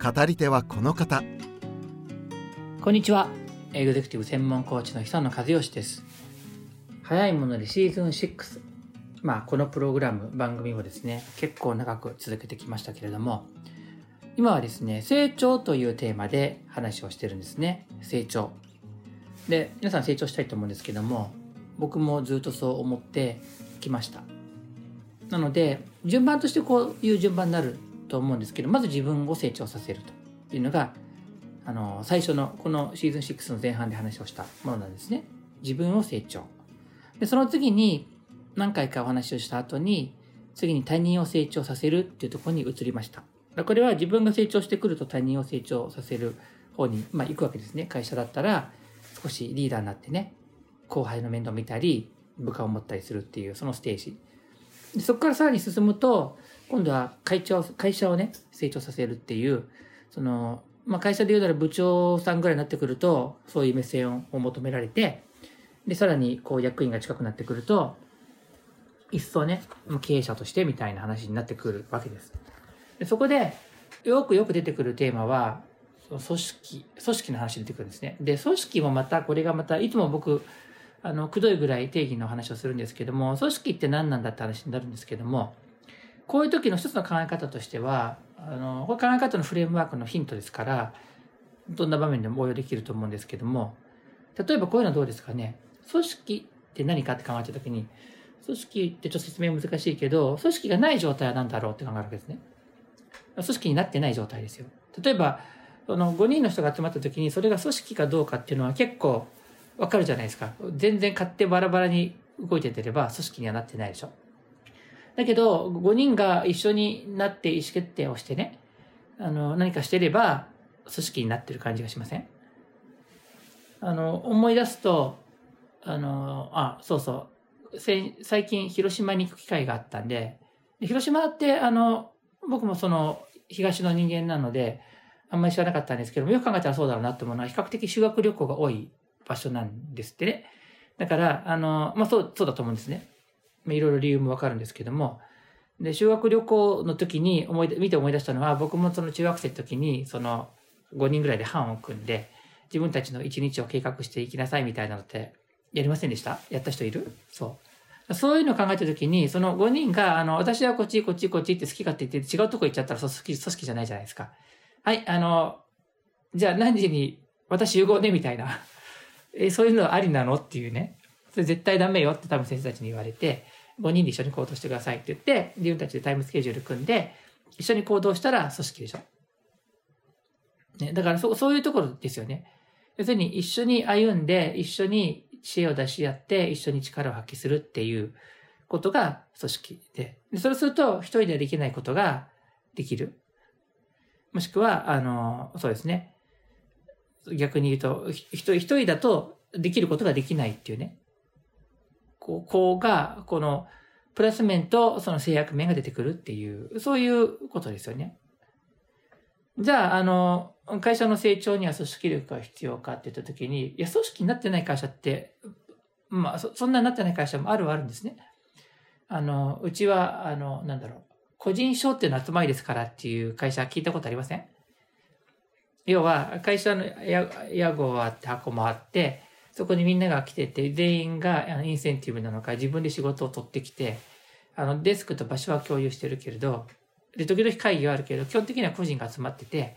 語り手はこの方。こんにちは。エグゼクティブ専門コーチの久野和義です。早いものでシーズン6まあこのプログラム番組をですね結構長く続けてきましたけれども今はですね成長というテーマで話をしてるんですね。成長。で皆さん成長したいと思うんですけども僕もずっとそう思ってきました。なので順番としてこういう順番になると思うんですけどまず自分を成長させるというのがあの最初のこのシーズン6の前半で話をしたものなんですね。自分を成長。でその次に何回かお話をした後に次に他人を成長させるっていうところに移りました。これは自分が成長してくると他人を成長させる方に、まあ、行くわけですね。会社だったら少しリーダーになってね後輩の面倒見たり部下を持ったりするっていうそのステージ。でそこからさらに進むと今度は会長会社をね成長させるっていうその、まあ、会社で言うなら部長さんぐらいになってくるとそういう目線を求められてでさらにこう役員が近くなってくると一層ね経営者としてみたいな話になってくるわけです。でそこでよくよく出てくるテーマは組織組織の話出てくるんですね。で組織もまたこれがまたいつも僕あの、くどいぐらい定義の話をするんですけども、組織って何なんだって話になるんですけども、こういう時の一つの考え方としては、あの、これ考え方のフレームワークのヒントですから、どんな場面でも応用できると思うんですけども、例えばこういうのはどうですかね？組織って何かって考えた時に、組織ってちょっと説明難しいけど、組織がない状態は何だろうって考えるわけですね。組織になってない状態ですよ。例えば、その5人の人が集まった時に、それが組織かどうかっていうのは結構わかるじゃないですか。全然勝手バラバラに動いててれば組織にはなってないでしょ。だけど、5人が一緒になって意思決定をしてね、あの、何かしてれば組織になってる感じがしません？あの、思い出すと、あの、あ、そうそう。最近広島に行く機会があったんで、で広島って、あの、僕もその、東の人間なので、あんまり知らなかったんですけども、よく考えたらそうだろうなって思うのは、比較的修学旅行が多い場所なんですってね。だから、あの、まあ、そう、そうだと思うんですね。まあ、いろいろ理由もわかるんですけども。で、修学旅行の時に思い、見て思い出したのは、僕もその中学生の時に、その、5人ぐらいで班を組んで、自分たちの一日を計画していきなさいみたいなのって、やりませんでした？やった人いる？そう。そういうのを考えた時に、その5人が、あの、私はこっち、こっち、こっちって好き勝手言って違うとこ行っちゃったら、組織、組織じゃないじゃないですか。はい、あの、じゃあ何時に私集合ね？みたいな。えそういうのはありなの？っていうね。それ絶対ダメよって多分先生たちに言われて、5人で一緒に行動してくださいって言って、自分たちでタイムスケジュール組んで、一緒に行動したら組織でしょ。ね、だからそそういうところですよね。要するに一緒に歩んで、一緒に知恵を出し合って、一緒に力を発揮するっていうことが組織で。でそれすると、一人ではできないことができる。もしくは、あの、そうですね。逆に言うと、一人だとできることができないっていうね。こう、こが、この、プラス面とその制約面が出てくるっていう、そういうことですよね。じゃあ、あの、会社の成長には組織力が必要かって言ったときに、いや、組織になってない会社って、まあそ、そんなになってない会社もあるはあるんですね。あの、うちは、あの、なんだろう、個人商っていうの集まりですからっていう会社聞いたことありません？要は、会社の屋号はあって箱もあって、そこにみんなが来てて、全員がインセンティブなのか、自分で仕事を取ってきて、あの、デスクと場所は共有してるけれど、で、時々会議はあるけど、基本的には個人が集まってて、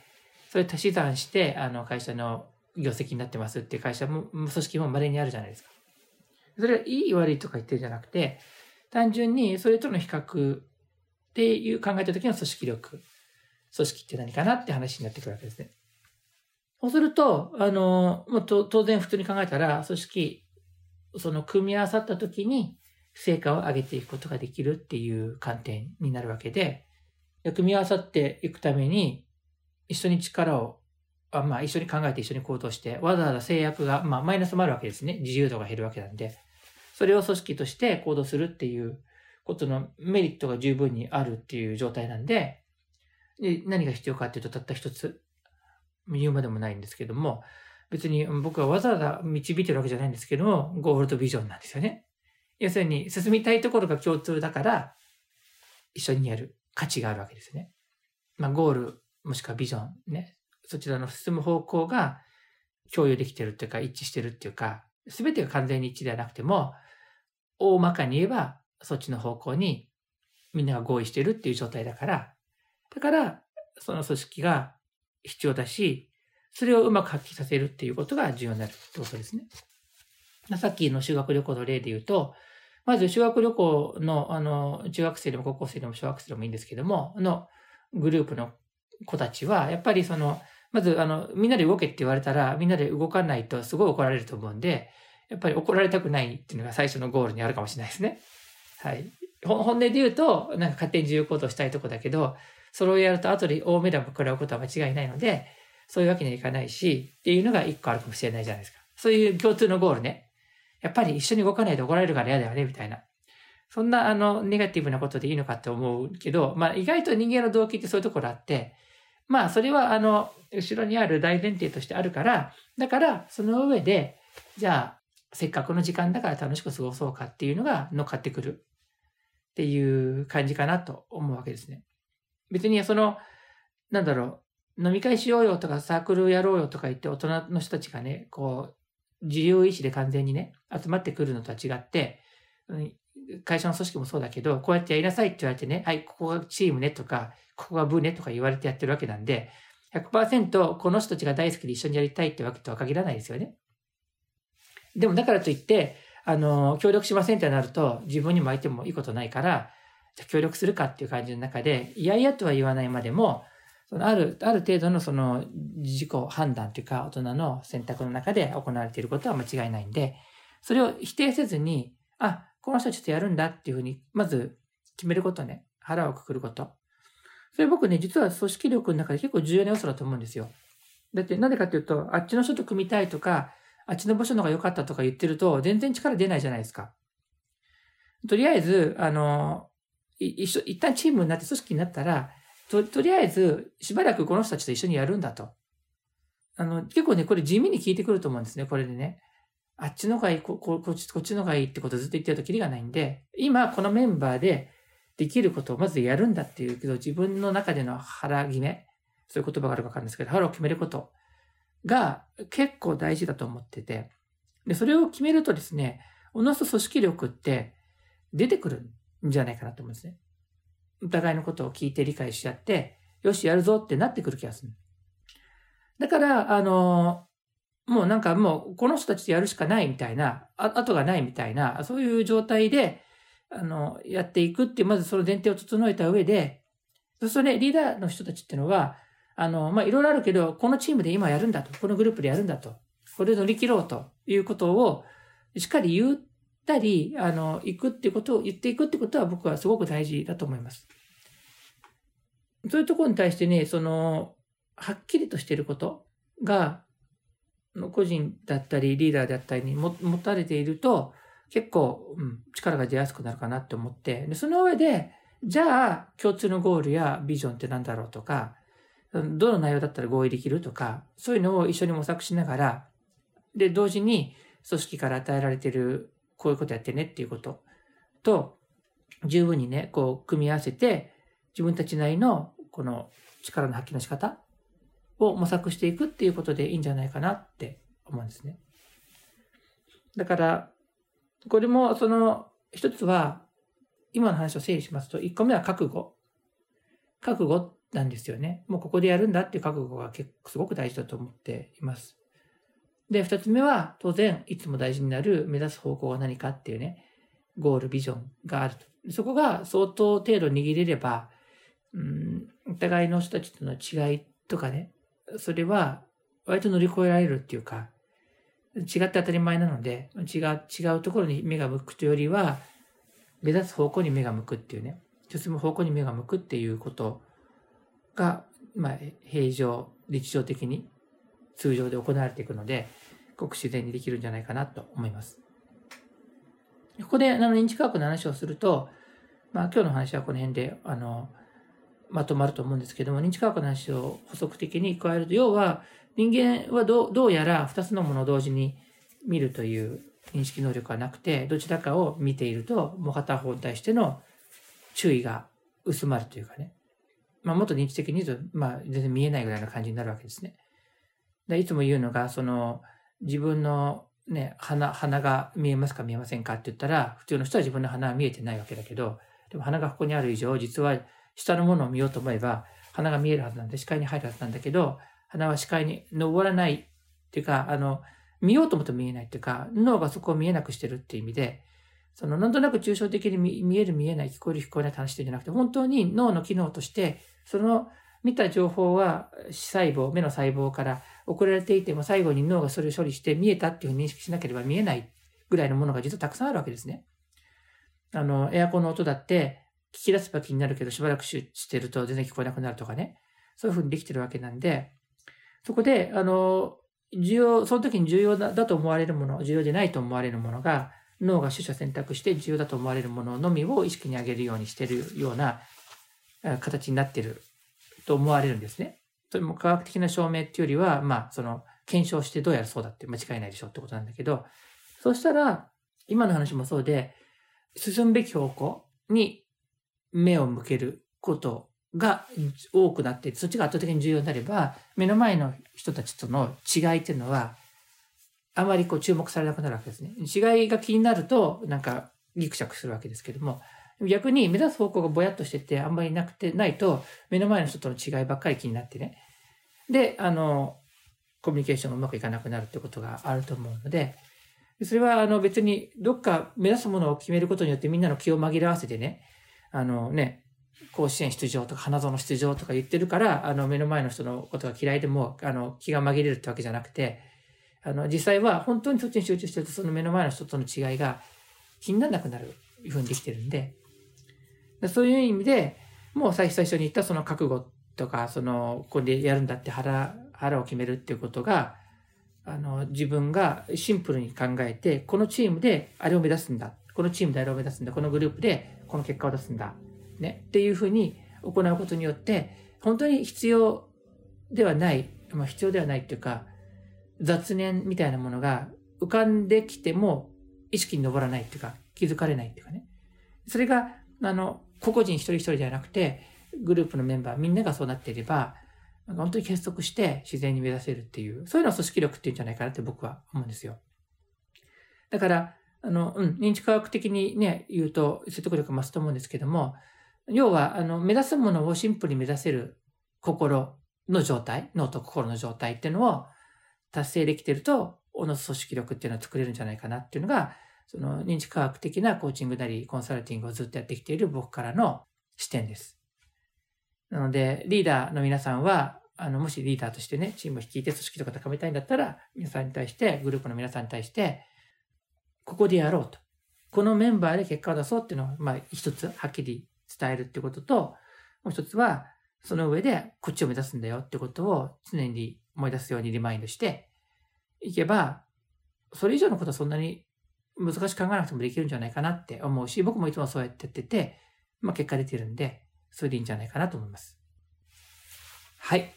それ足し算して、あの、会社の業績になってますっていう会社も、組織も稀にあるじゃないですか。それはいい悪いとか言ってるじゃなくて、単純にそれとの比較っていう考えた時の組織力、組織って何かなって話になってくるわけですね。そうすると、あの、も当然普通に考えたら、組織、その組み合わさった時に、成果を上げていくことができるっていう観点になるわけで、組み合わさっていくために、一緒に力を、あまあ、一緒に考えて一緒に行動して、わざわざ制約が、まあ、マイナスもあるわけですね。自由度が減るわけなんで。それを組織として行動するっていうことのメリットが十分にあるっていう状態なんで、で何が必要かっていうと、たった一つ、言うまでもないんですけども、別に僕はわざわざ導いてるわけじゃないんですけども、ゴールドビジョンなんですよね。要するに、進みたいところが共通だから、一緒にやる価値があるわけですね。まあ、ゴール、もしくはビジョンね。そちらの進む方向が共有できてるっていうか、一致してるっていうか、すべてが完全に一致ではなくても、大まかに言えば、そっちの方向にみんなが合意してるっていう状態だから、だから、その組織が必要だし、それをうまく発揮させるっていうことが重要になるってことですね。さっきの修学旅行の例で言うと、まず修学旅行の、あの、中学生でも高校生でも小学生でもいいんですけども、のグループの子たちは、やっぱりその、まず、あの、みんなで動けって言われたら、みんなで動かないとすごい怒られると思うんで、やっぱり怒られたくないっていうのが最初のゴールにあるかもしれないですね。はい。本音で言うと、なんか勝手に自由行動したいとこだけど、それをやると後で大目玉食らうことは間違いないので、そういうわけにはいかないし、っていうのが一個あるかもしれないじゃないですか。そういう共通のゴールね。やっぱり一緒に動かないと怒られるから嫌だよね、みたいな。そんな、あの、ネガティブなことでいいのかって思うけど、まあ、意外と人間の動機ってそういうところあって、まあ、それは、あの、後ろにある大前提としてあるから、だから、その上で、じゃあ、せっかくの時間だから楽しく過ごそうかっていうのが乗っかってくるっていう感じかなと思うわけですね。別に、その、なんだろう、飲み会しようよとかサークルやろうよとか言って大人の人たちがね、こう、自由意志で完全にね、集まってくるのとは違って、会社の組織もそうだけど、こうやってやりなさいって言われてね、はい、ここがチームねとか、ここが部ねとか言われてやってるわけなんで、100%この人たちが大好きで一緒にやりたいってわけとは限らないですよね。でもだからといって、あの、協力しませんってなると、自分にも相手もいいことないから、じゃ協力するかっていう感じの中で、いやいやとは言わないまでも、そのある、ある程度のその自己判断というか、大人の選択の中で行われていることは間違いないんで、それを否定せずに、あ、この人はちょっとやるんだっていうふうに、まず決めることね。腹をくくること。それ僕ね、実は組織力の中で結構重要な要素だと思うんですよ。だってなんでかっていうと、あっちの人と組みたいとか、あっちの部署の方が良かったとか言ってると、全然力出ないじゃないですか。とりあえず、あの、一緒、一旦チームになって組織になったら、と、とりあえず、しばらくこの人たちと一緒にやるんだと。あの、結構ね、これ地味に聞いてくると思うんですね、これでね。あっちのがいい、こ、こ、っち、こっちのがいいってことずっと言ってるとキリがないんで、今このメンバーでできることをまずやるんだっていうけど、自分の中での腹決め、そういう言葉があるかわかるんですけど、腹を決めることが結構大事だと思ってて、で、それを決めるとですね、おのずと組織力って出てくるんじゃないかなと思うんですね。お互いのことを聞いて理解し合って、よし、やるぞってなってくる気がする。だから、あの、もうなんかもう、この人たちとやるしかないみたいな、あ後がないみたいな、そういう状態で、あの、やっていくっていう、まずその前提を整えた上で、そうするとね、リーダーの人たちっていうのは、あの、まあ、いろいろあるけど、このチームで今やるんだと、このグループでやるんだと、これで乗り切ろうということを、しっかり言ったり、あの、行くっていうことを言っていくってことは僕はすごく大事だと思います。そういうところに対してね、その、はっきりとしていることが、個人だったり、リーダーだったりに持たれていると、結構、うん、力が出やすくなるかなって思って、で、その上で、じゃあ、共通のゴールやビジョンって何だろうとか、どの内容だったら合意できるとか、そういうのを一緒に模索しながら、で、同時に組織から与えられている、こういうことやってねっていうことと、十分にね、こう、組み合わせて、自分たちなりの、この力の発揮の仕方を模索していくっていうことでいいんじゃないかなって思うんですね。だから、これも、その、一つは、今の話を整理しますと、一個目は覚悟。覚悟なんですよね。もうここでやるんだっていう覚悟が結構すごく大事だと思っています。で、二つ目は、当然、いつも大事になる目指す方向は何かっていうね、ゴール、ビジョンがあると。そこが相当程度握れれば、うん、お互いの人たちとの違いとかね、それは割と乗り越えられるっていうか、違って当たり前なので、違う、違うところに目が向くというよりは、目指す方向に目が向くっていうね、進む方向に目が向くっていうことがまあ、平常、日常的に通常で行われていくので、ごく自然にできるんじゃないかなと思います。ここであの認知科学の話をすると、まあ、今日の話はこの辺であのまとまると思うんですけども、認知科学の話を補足的に加えると、要は人間はどうやら2つのものを同時に見るという認識能力はなくて、どちらかを見ていると、もう片方に対しての注意が薄まるというかね。まあ、もっと認知的に言うと、まあ、全然見えないぐらいの感じになるわけですね。でいつも言うのが、その、自分のね、鼻、鼻が見えますか見えませんかって言ったら、普通の人は自分の鼻は見えてないわけだけど、でも鼻がここにある以上、実は下のものを見ようと思えば、鼻が見えるはずなんで、視界に入るはずなんだけど、鼻は視界に登らないっていうか、あの、見ようと思っても見えないっていうか、脳がそこを見えなくしてるっていう意味で、その、なんとなく抽象的に見える見えない、聞こえる聞こえないって話してるんじゃなくて、本当に脳の機能として、その見た情報は細胞、目の細胞から送られていても最後に脳がそれを処理して見えたっていうふうに認識しなければ見えないぐらいのものが実はたくさんあるわけですね。あの、エアコンの音だって聞き出すば気になるけどしばらくしてると全然聞こえなくなるとかね。そういうふうにできてるわけなんで、そこで、あの、重要、その時に重要だと思われるもの、重要でないと思われるものが、脳が取捨選択して重要だと思われるもののみを意識に上げるようにしているような形になっていると思われるんですね。それも科学的な証明っていうよりは、まあ、その、検証してどうやらそうだって間違いないでしょってことなんだけど、そうしたら、今の話もそうで、進むべき方向に目を向けることが多くなって、そっちが圧倒的に重要になれば、目の前の人たちとの違いっていうのは、あまりこう注目されなくなるわけですね。違いが気になると、なんかギクシャクするわけですけども、逆に目指す方向がぼやっとしてて、あんまりなくて、ないと、目の前の人との違いばっかり気になってね。で、あの、コミュニケーションがうまくいかなくなるってことがあると思うので、それはあの別にどっか目指すものを決めることによってみんなの気を紛らわせてね、あのね、甲子園出場とか花園出場とか言ってるから、あの目の前の人のことが嫌いでも、あの気が紛れるってわけじゃなくて、あの実際は本当にそっちに集中してるとその目の前の人との違いが気にならなくなるいうふうにできてるんで、そういう意味で、もう最初に言ったその覚悟とか、その、ここでやるんだって腹、腹を決めるっていうことが、あの、自分がシンプルに考えて、このチームであれを目指すんだ。このチームであれを目指すんだ。このグループでこの結果を出すんだ。ね。っていうふうに行うことによって、本当に必要ではない、まあ必要ではないっていうか、雑念みたいなものが浮かんできても意識に上らないっていうか、気づかれないっていうかね。それが、あの、個々人一人一人ではなくて、グループのメンバーみんながそうなっていれば、本当に結束して自然に目指せるっていう、そういうのは組織力っていうんじゃないかなって僕は思うんですよ。だから、あの、うん、認知科学的にね、言うと説得力増すと思うんですけども、要は、あの、目指すものをシンプルに目指せる心の状態、脳と心の状態っていうのを達成できてると、おの組織力っていうのは作れるんじゃないかなっていうのが、その認知科学的なコーチングなりコンサルティングをずっとやってきている僕からの視点です。なので、リーダーの皆さんは、あの、もしリーダーとしてね、チームを率いて組織とか高めたいんだったら、皆さんに対して、グループの皆さんに対して、ここでやろうと。このメンバーで結果を出そうっていうのを、まあ、一つはっきり伝えるってことと、もう一つは、その上でこっちを目指すんだよってことを常に思い出すようにリマインドしていけば、それ以上のことはそんなに難しく考えなくてもできるんじゃないかなって思うし、僕もいつもそうやってやってて、まあ結果出てるんで、それでいいんじゃないかなと思います。はい。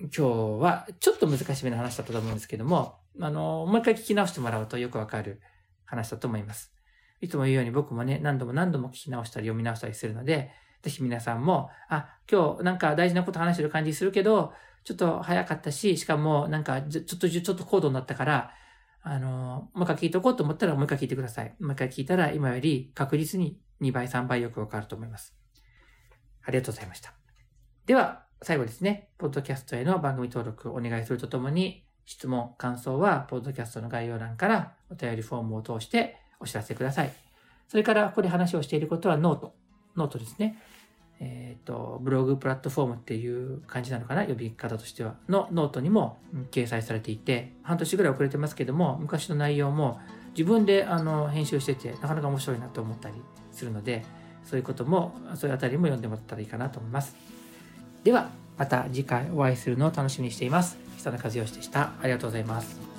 今日はちょっと難しめの話だったと思うんですけども、あの、もう一回聞き直してもらうとよくわかる話だと思います。いつも言うように僕もね、何度も何度も聞き直したり読み直したりするので、ぜひ皆さんも、あ、今日なんか大事なこと話してる感じするけど、ちょっと早かったし、しかもなんかちょっと、ちょっと高度になったから、あの、もう一回聞いておこうと思ったらもう一回聞いてください。もう一回聞いたら今より確実に2倍、3倍よくわかると思います。ありがとうございました。では、最後ですね、ポッドキャストへの番組登録をお願いするとともに、質問、感想は、ポッドキャストの概要欄からお便りフォームを通してお知らせください。それから、ここで話をしていることは note。note ですね。えっ、ー、と、ブログプラットフォームっていう感じなのかな？呼び方としては。のノートにも掲載されていて、半年ぐらい遅れてますけども、昔の内容も自分であの編集してて、なかなか面白いなと思ったりするので、そういうことも、そういうあたりも読んでもらったらいいかなと思います。では、また次回お会いするのを楽しみにしています。久野和義でした。ありがとうございます。